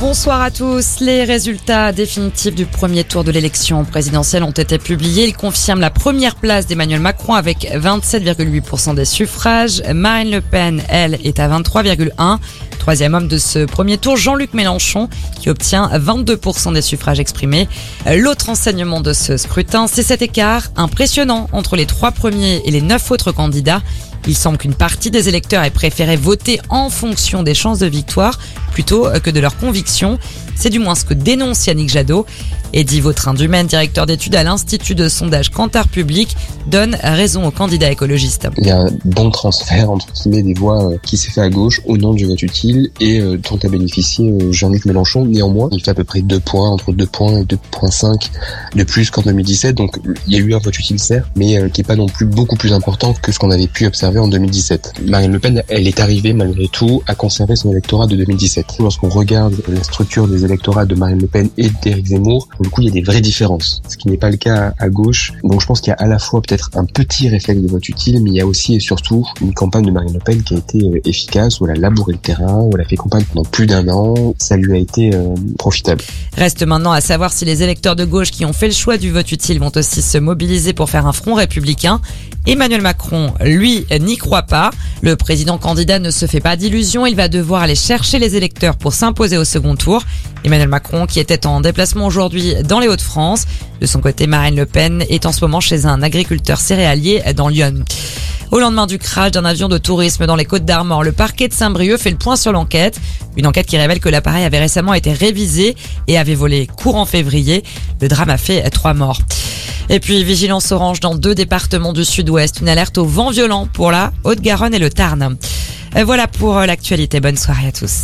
Bonsoir à tous. Les résultats définitifs du premier tour de l'élection présidentielle ont été publiés. Ils confirment la première place d'Emmanuel Macron avec 27,8% des suffrages. Marine Le Pen, elle, est à 23,1%. Troisième homme de ce premier tour, Jean-Luc Mélenchon, qui obtient 22% des suffrages exprimés. L'autre enseignement de ce scrutin, c'est cet écart impressionnant entre les trois premiers et les neuf autres candidats. Il semble qu'une partie des électeurs ait préféré voter en fonction des chances de victoire plutôt que de leurs convictions. C'est du moins ce que dénonce Yannick Jadot. Eddie Vautrin Dumaine, directeur d'études à l'Institut de sondage Cantar Public, donne raison aux candidats écologistes. Il y a un bon transfert entre guillemets des voix euh, qui s'est fait à gauche au nom du vote utile et euh, dont a bénéficié euh, Jean-Luc Mélenchon. Néanmoins, il fait à peu près 2 points, entre 2 points et 2,5 de plus qu'en 2017. Donc il y a eu un vote utile certes, mais qui est pas non plus beaucoup plus important que ce qu'on avait pu observer en 2017. Marine Le Pen, elle est arrivée malgré tout à conserver son électorat de 2017. Lorsqu'on regarde la structure des électorats de Marine Le Pen et d'Éric Zemmour, le coup, il y a des vraies différences, ce qui n'est pas le cas à gauche. Donc je pense qu'il y a à la fois peut-être un petit réflexe de vote utile, mais il y a aussi et surtout une campagne de Marine Le Pen qui a été euh, efficace, où elle a labouré le terrain, où elle a fait campagne pendant plus d'un an. Ça lui a été euh, profitable. Reste maintenant à savoir si les électeurs de gauche qui ont fait le choix du vote utile vont aussi se mobiliser pour faire un front républicain. Emmanuel Macron, lui, n'y croit pas. Le président candidat ne se fait pas d'illusions. Il va devoir aller chercher les électeurs pour s'imposer au second tour. Emmanuel Macron, qui était en déplacement aujourd'hui dans les Hauts-de-France. De son côté, Marine Le Pen est en ce moment chez un agriculteur céréalier dans Lyon. Au lendemain du crash d'un avion de tourisme dans les Côtes d'Armor, le parquet de Saint-Brieuc fait le point sur l'enquête. Une enquête qui révèle que l'appareil avait récemment été révisé et avait volé courant février. Le drame a fait trois morts. Et puis, vigilance orange dans deux départements du sud-ouest. Une alerte au vent violent pour la Haute-Garonne et le Tarn. Voilà pour l'actualité. Bonne soirée à tous.